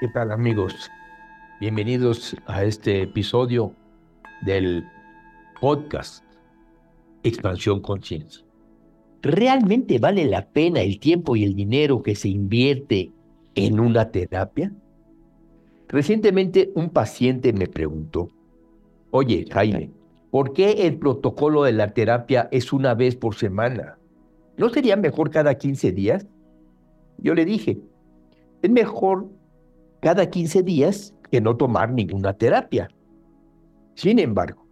¿Qué tal amigos? Bienvenidos a este episodio del podcast Expansión Conciencia. ¿Realmente vale la pena el tiempo y el dinero que se invierte en una terapia? Recientemente un paciente me preguntó, oye Jaime, ¿por qué el protocolo de la terapia es una vez por semana? ¿No sería mejor cada 15 días? Yo le dije, es mejor cada 15 días que no tomar ninguna terapia. Sin embargo,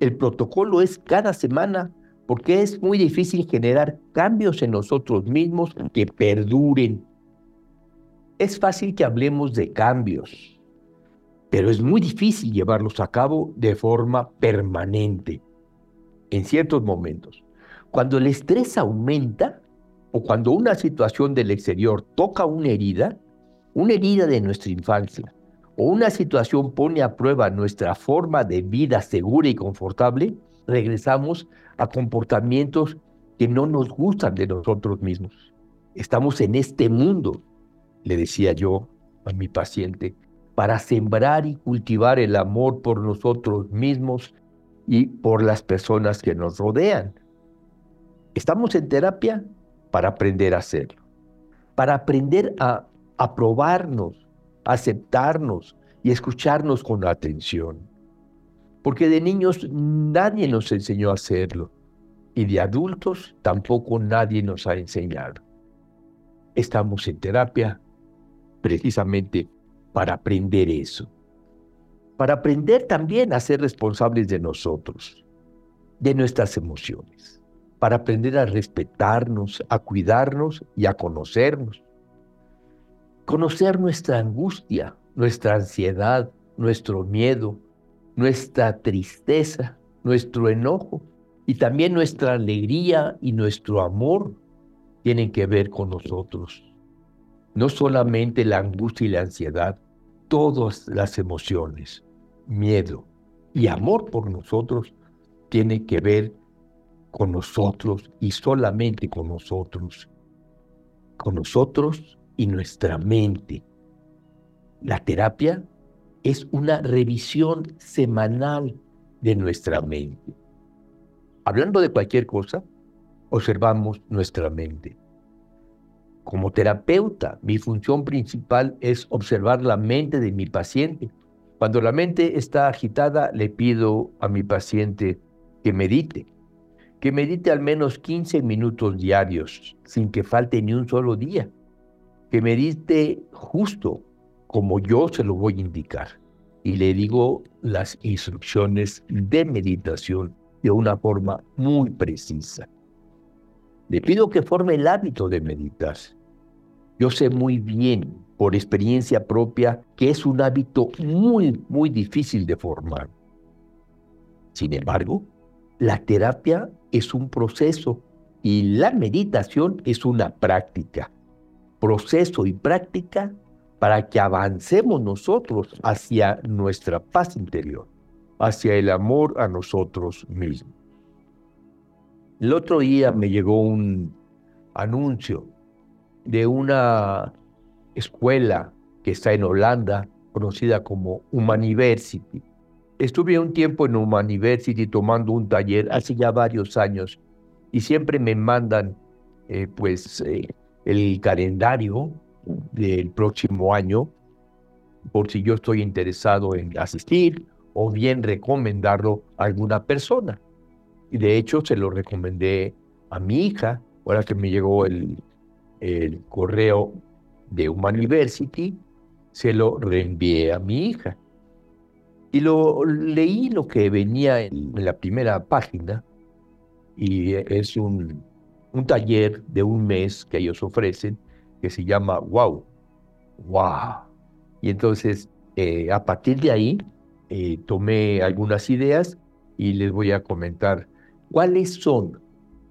el protocolo es cada semana porque es muy difícil generar cambios en nosotros mismos que perduren. Es fácil que hablemos de cambios, pero es muy difícil llevarlos a cabo de forma permanente en ciertos momentos. Cuando el estrés aumenta o cuando una situación del exterior toca una herida, una herida de nuestra infancia o una situación pone a prueba nuestra forma de vida segura y confortable, regresamos a comportamientos que no nos gustan de nosotros mismos. Estamos en este mundo, le decía yo a mi paciente, para sembrar y cultivar el amor por nosotros mismos y por las personas que nos rodean. Estamos en terapia para aprender a hacerlo, para aprender a aprobarnos, aceptarnos y escucharnos con atención. Porque de niños nadie nos enseñó a hacerlo y de adultos tampoco nadie nos ha enseñado. Estamos en terapia precisamente para aprender eso, para aprender también a ser responsables de nosotros, de nuestras emociones, para aprender a respetarnos, a cuidarnos y a conocernos conocer nuestra angustia, nuestra ansiedad, nuestro miedo, nuestra tristeza, nuestro enojo y también nuestra alegría y nuestro amor tienen que ver con nosotros. No solamente la angustia y la ansiedad, todas las emociones, miedo y amor por nosotros tienen que ver con nosotros y solamente con nosotros. Con nosotros y nuestra mente. La terapia es una revisión semanal de nuestra mente. Hablando de cualquier cosa, observamos nuestra mente. Como terapeuta, mi función principal es observar la mente de mi paciente. Cuando la mente está agitada, le pido a mi paciente que medite, que medite al menos 15 minutos diarios, sin que falte ni un solo día que medite justo como yo se lo voy a indicar. Y le digo las instrucciones de meditación de una forma muy precisa. Le pido que forme el hábito de meditar. Yo sé muy bien, por experiencia propia, que es un hábito muy, muy difícil de formar. Sin embargo, la terapia es un proceso y la meditación es una práctica proceso y práctica para que avancemos nosotros hacia nuestra paz interior, hacia el amor a nosotros mismos. El otro día me llegó un anuncio de una escuela que está en Holanda, conocida como Humaniversity. Estuve un tiempo en Humaniversity tomando un taller hace ya varios años y siempre me mandan eh, pues eh, el calendario del próximo año por si yo estoy interesado en asistir o bien recomendarlo a alguna persona. Y de hecho se lo recomendé a mi hija, ahora que me llegó el, correo de University, se lo reenvié a mi hija. Y lo leí lo que venía en la primera página, y es un un taller de un mes que ellos ofrecen que se llama Wow. Wow. Y entonces, eh, a partir de ahí, eh, tomé algunas ideas y les voy a comentar cuáles son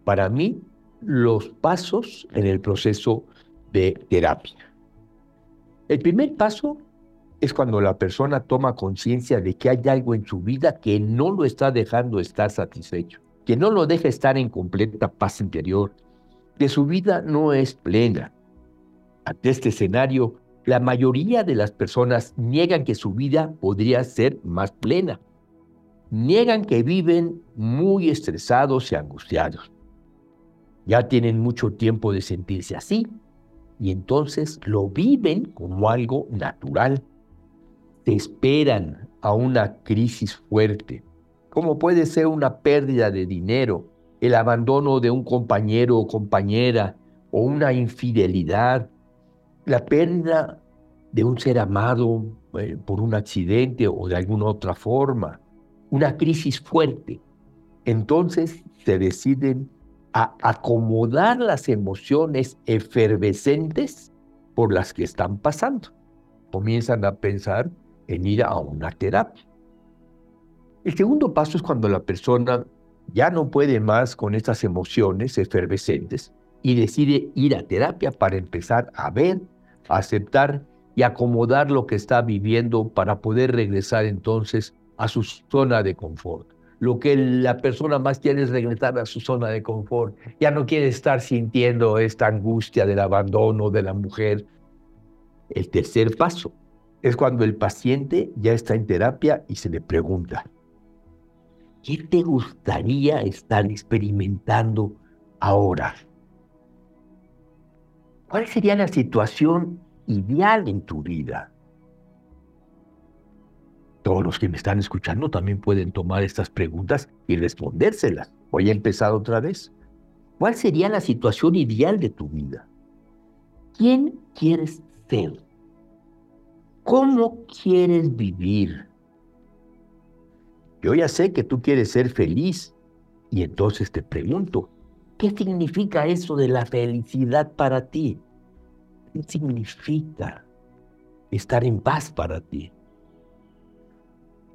para mí los pasos en el proceso de terapia. El primer paso es cuando la persona toma conciencia de que hay algo en su vida que no lo está dejando estar satisfecho que no lo deja estar en completa paz interior, que su vida no es plena. Ante este escenario, la mayoría de las personas niegan que su vida podría ser más plena. Niegan que viven muy estresados y angustiados. Ya tienen mucho tiempo de sentirse así y entonces lo viven como algo natural. Se esperan a una crisis fuerte, como puede ser una pérdida de dinero, el abandono de un compañero o compañera, o una infidelidad, la pérdida de un ser amado eh, por un accidente o de alguna otra forma, una crisis fuerte. Entonces se deciden a acomodar las emociones efervescentes por las que están pasando. Comienzan a pensar en ir a una terapia. El segundo paso es cuando la persona ya no puede más con estas emociones efervescentes y decide ir a terapia para empezar a ver, a aceptar y acomodar lo que está viviendo para poder regresar entonces a su zona de confort. Lo que la persona más quiere es regresar a su zona de confort. Ya no quiere estar sintiendo esta angustia del abandono de la mujer. El tercer paso es cuando el paciente ya está en terapia y se le pregunta, ¿qué te gustaría estar experimentando ahora? ¿Cuál sería la situación ideal en tu vida? Todos los que me están escuchando también pueden tomar estas preguntas y respondérselas. Voy a empezar otra vez. ¿Cuál sería la situación ideal de tu vida? ¿Quién quieres ser? ¿Cómo quieres vivir? Yo ya sé que tú quieres ser feliz y entonces te pregunto, ¿Qué significa eso de la felicidad para ti? ¿Qué significa estar en paz para ti?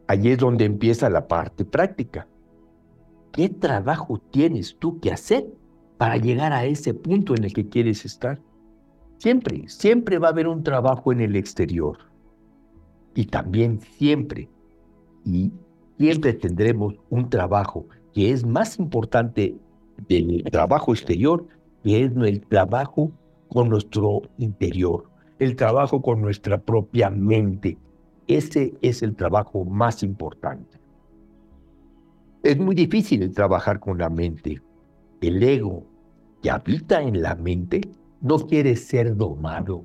Allí es donde empieza la parte práctica. ¿Qué trabajo tienes tú que hacer para llegar a ese punto en el que quieres estar? Siempre, siempre va a haber un trabajo en el exterior. Y también siempre, y siempre tendremos un trabajo que es más importante del trabajo exterior, que es el trabajo con nuestro interior, el trabajo con nuestra propia mente. Ese es el trabajo más importante. Es muy difícil trabajar con la mente. El ego que habita en la mente no quiere ser domado.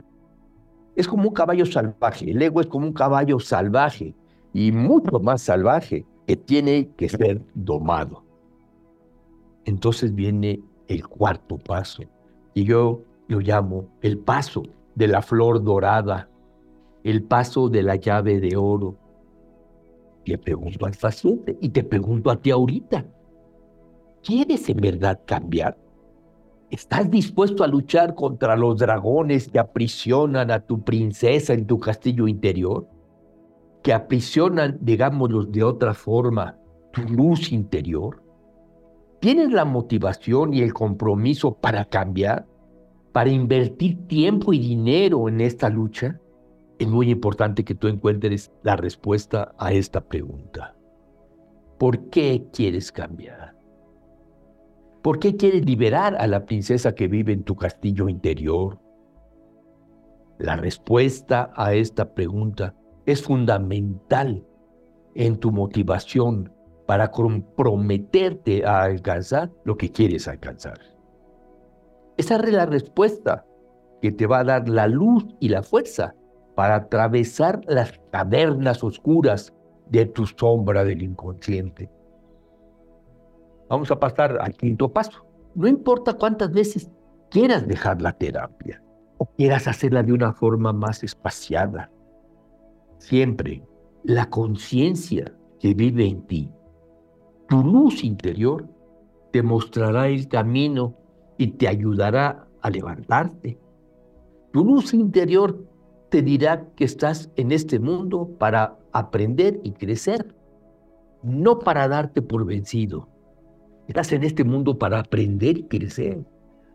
Es como un caballo salvaje. El ego es como un caballo salvaje y mucho más salvaje que tiene que ser domado. Entonces viene el cuarto paso, y yo lo llamo el paso de la flor dorada, el paso de la llave de oro. Le pregunto al paciente y te pregunto a ti ahorita, ¿quieres en verdad cambiar? ¿Estás dispuesto a luchar contra los dragones que aprisionan a tu princesa en tu castillo interior? Que aprisionan, digámoslo de otra forma, tu luz interior. ¿Tienes la motivación y el compromiso para cambiar? ¿Para invertir tiempo y dinero en esta lucha? Es muy importante que tú encuentres la respuesta a esta pregunta. ¿Por qué quieres cambiar? ¿Por qué quieres liberar a la princesa que vive en tu castillo interior? La respuesta a esta pregunta es fundamental en tu motivación para comprometerte a alcanzar lo que quieres alcanzar. Esa es la respuesta que te va a dar la luz y la fuerza para atravesar las cavernas oscuras de tu sombra del inconsciente. Vamos a pasar al quinto paso. No importa cuántas veces quieras dejar la terapia o quieras hacerla de una forma más espaciada, siempre la conciencia que vive en ti tu luz interior te mostrará el camino y te ayudará a levantarte. Tu luz interior te dirá que estás en este mundo para aprender y crecer, no para darte por vencido. Estás en este mundo para aprender y crecer,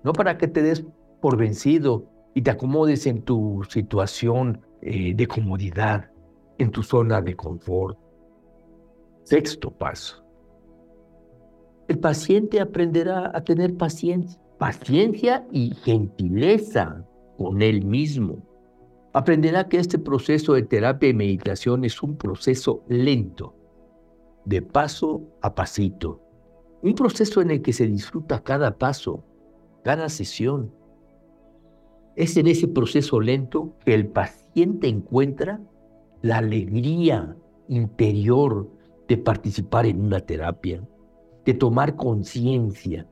no para que te des por vencido y te acomodes en tu situación eh, de comodidad, en tu zona de confort. Sexto paso el paciente aprenderá a tener paciencia, paciencia y gentileza con él mismo, aprenderá que este proceso de terapia y meditación es un proceso lento, de paso a pasito, un proceso en el que se disfruta cada paso, cada sesión. Es en ese proceso lento que el paciente encuentra la alegría interior de participar en una terapia, de tomar conciencia,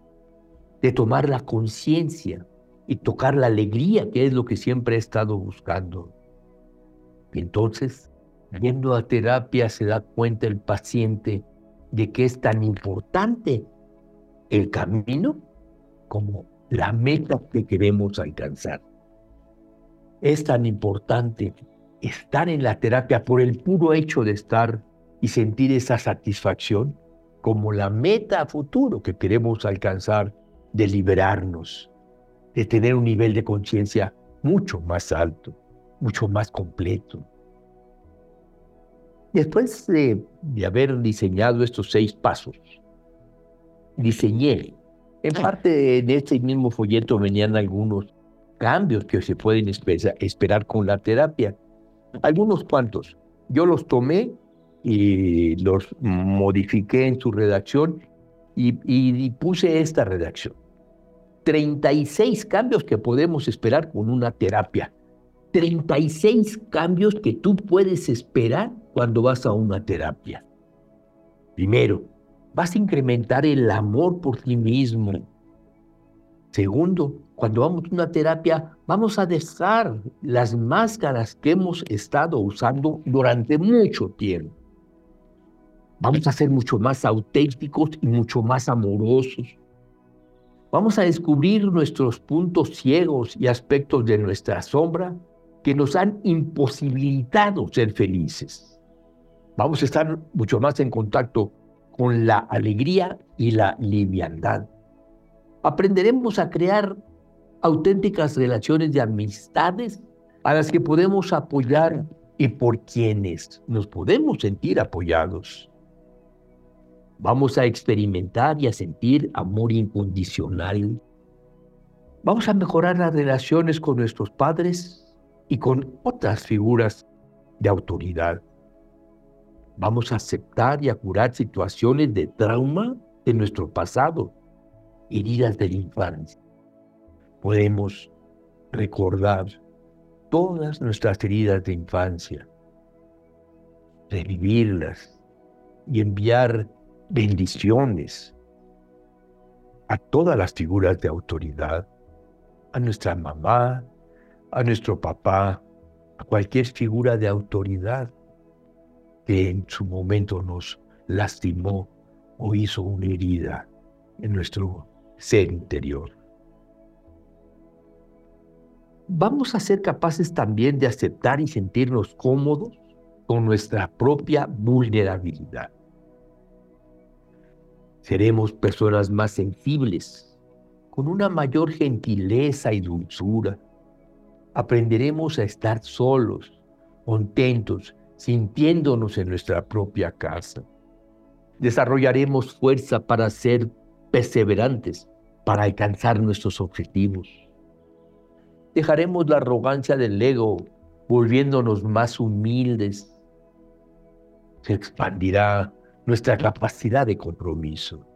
de tomar la conciencia y tocar la alegría, que es lo que siempre he estado buscando. Y entonces, yendo a terapia, se da cuenta el paciente de que es tan importante el camino como la meta que queremos alcanzar. Es tan importante estar en la terapia por el puro hecho de estar y sentir esa satisfacción como la meta a futuro que queremos alcanzar de liberarnos, de tener un nivel de conciencia mucho más alto, mucho más completo. Después de, de, haber diseñado estos seis pasos, diseñé, en parte de este mismo folleto venían algunos cambios que se pueden esperar con la terapia, algunos cuantos. Yo los tomé y los modifiqué en su redacción y, y puse esta redacción. 36 cambios que podemos esperar con una terapia. 36 cambios que tú puedes esperar cuando vas a una terapia. Primero, vas a incrementar el amor por ti mismo. Segundo, cuando vamos a una terapia, vamos a dejar las máscaras que hemos estado usando durante mucho tiempo. Vamos a ser mucho más auténticos y mucho más amorosos. Vamos a descubrir nuestros puntos ciegos y aspectos de nuestra sombra que nos han imposibilitado ser felices. Vamos a estar mucho más en contacto con la alegría y la liviandad. Aprenderemos a crear auténticas relaciones de amistades a las que podemos apoyar y por quienes nos podemos sentir apoyados. Vamos a experimentar y a sentir amor incondicional. Vamos a mejorar las relaciones con nuestros padres y con otras figuras de autoridad. Vamos a aceptar y a curar situaciones de trauma de nuestro pasado, heridas de la infancia. Podemos recordar todas nuestras heridas de infancia, revivirlas y enviar bendiciones a todas las figuras de autoridad, a nuestra mamá, a nuestro papá, a cualquier figura de autoridad que en su momento nos lastimó o hizo una herida en nuestro ser interior. Vamos a ser capaces también de aceptar y sentirnos cómodos con nuestra propia vulnerabilidad. Seremos personas más sensibles, con una mayor gentileza y dulzura. Aprenderemos a estar solos, contentos, sintiéndonos en nuestra propia casa. Desarrollaremos fuerza para ser perseverantes, para alcanzar nuestros objetivos. Dejaremos la arrogancia del ego, volviéndonos más humildes. Se expandirá nuestra capacidad de compromiso.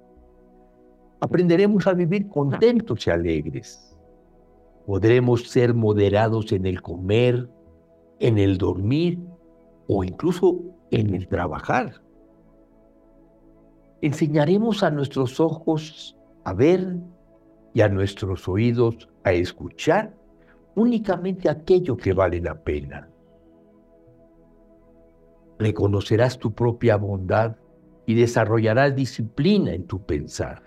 Aprenderemos a vivir contentos y alegres. Podremos ser moderados en el comer, en el dormir o incluso en el trabajar. Enseñaremos a nuestros ojos a ver y a nuestros oídos a escuchar únicamente aquello que vale la pena. Reconocerás tu propia bondad y desarrollarás disciplina en tu pensar.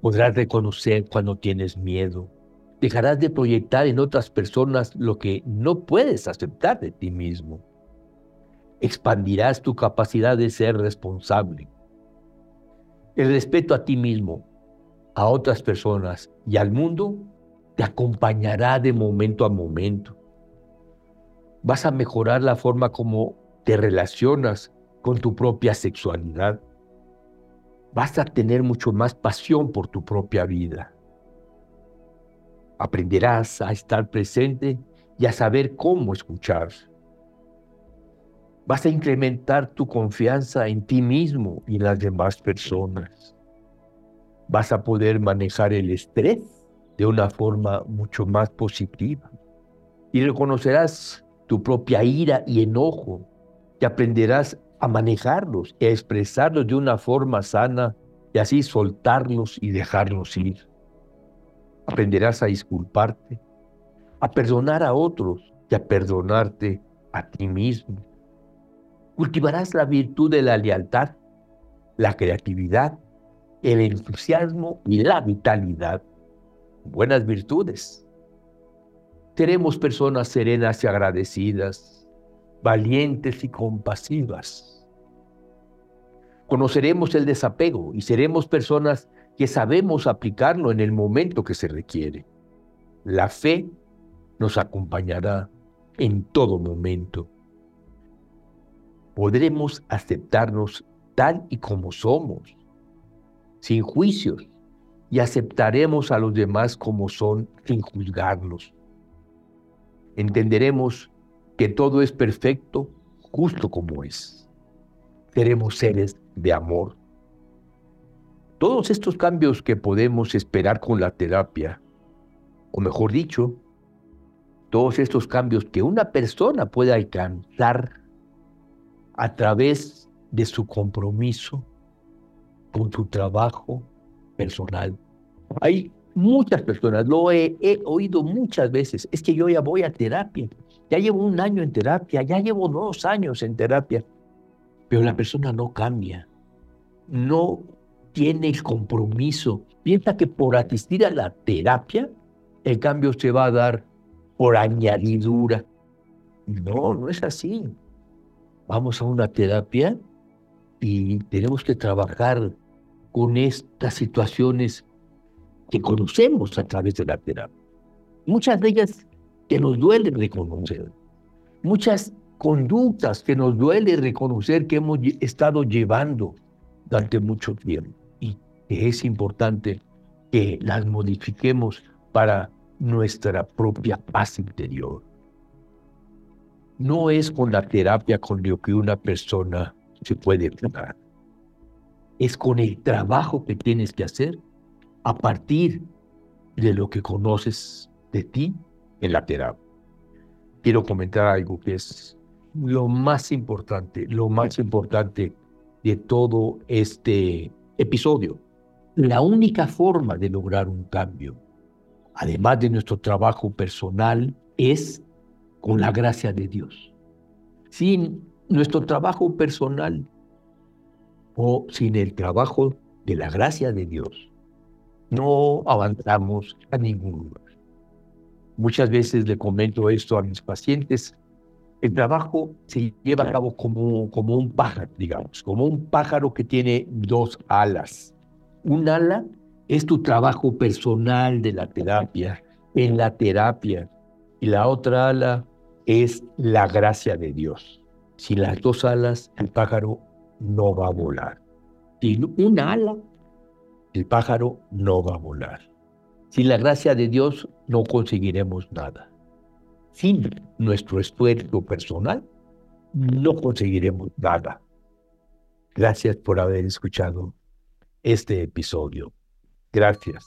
Podrás reconocer cuando tienes miedo. Dejarás de proyectar en otras personas lo que no puedes aceptar de ti mismo. Expandirás tu capacidad de ser responsable. El respeto a ti mismo, a otras personas y al mundo te acompañará de momento a momento. Vas a mejorar la forma como te relacionas con tu propia sexualidad, vas a tener mucho más pasión por tu propia vida. Aprenderás a estar presente y a saber cómo escuchar. Vas a incrementar tu confianza en ti mismo y en las demás personas. Vas a poder manejar el estrés de una forma mucho más positiva. Y reconocerás tu propia ira y enojo y aprenderás a manejarlos y a expresarlos de una forma sana y así soltarlos y dejarlos ir. Aprenderás a disculparte, a perdonar a otros y a perdonarte a ti mismo. Cultivarás la virtud de la lealtad, la creatividad, el entusiasmo y la vitalidad. Buenas virtudes. Seremos personas serenas y agradecidas, valientes y compasivas. Conoceremos el desapego y seremos personas que sabemos aplicarlo en el momento que se requiere. La fe nos acompañará en todo momento. Podremos aceptarnos tal y como somos, sin juicios, y aceptaremos a los demás como son sin juzgarlos. Entenderemos que todo es perfecto justo como es. Seremos seres de amor. Todos estos cambios que podemos esperar con la terapia, o mejor dicho, todos estos cambios que una persona puede alcanzar a través de su compromiso con su trabajo personal. Hay muchas personas, lo he, oído muchas veces, es que yo ya voy a terapia, ya llevo un año en terapia, ya llevo dos años en terapia, pero la persona no cambia, no tiene el compromiso, piensa que por asistir a la terapia el cambio se va a dar por añadidura. No, no es así. Vamos a una terapia y tenemos que trabajar con estas situaciones que conocemos a través de la terapia. Muchas de ellas que nos duele reconocer. Muchas conductas que nos duele reconocer que hemos estado llevando durante mucho tiempo y que es importante que las modifiquemos para nuestra propia paz interior. No es con la terapia con lo que una persona se puede curar. Es con el trabajo que tienes que hacer a partir de lo que conoces de ti en la terapia. Quiero comentar algo que es lo más importante, lo más importante de todo este episodio. La única forma de lograr un cambio además de nuestro trabajo personal, es con la gracia de Dios. Sin nuestro trabajo personal o sin el trabajo de la gracia de Dios, no avanzamos a ningún lugar. Muchas veces le comento esto a mis pacientes. El trabajo se lleva a cabo como, como un pájaro, digamos, como un pájaro que tiene dos alas. Un ala es tu trabajo personal de la terapia, en la terapia. Y la otra ala es la gracia de Dios. Sin las dos alas, el pájaro no va a volar. Sin una ala, el pájaro no va a volar. Sin la gracia de Dios no conseguiremos nada. Sin nuestro esfuerzo personal, no conseguiremos nada. Gracias por haber escuchado este episodio. Gracias.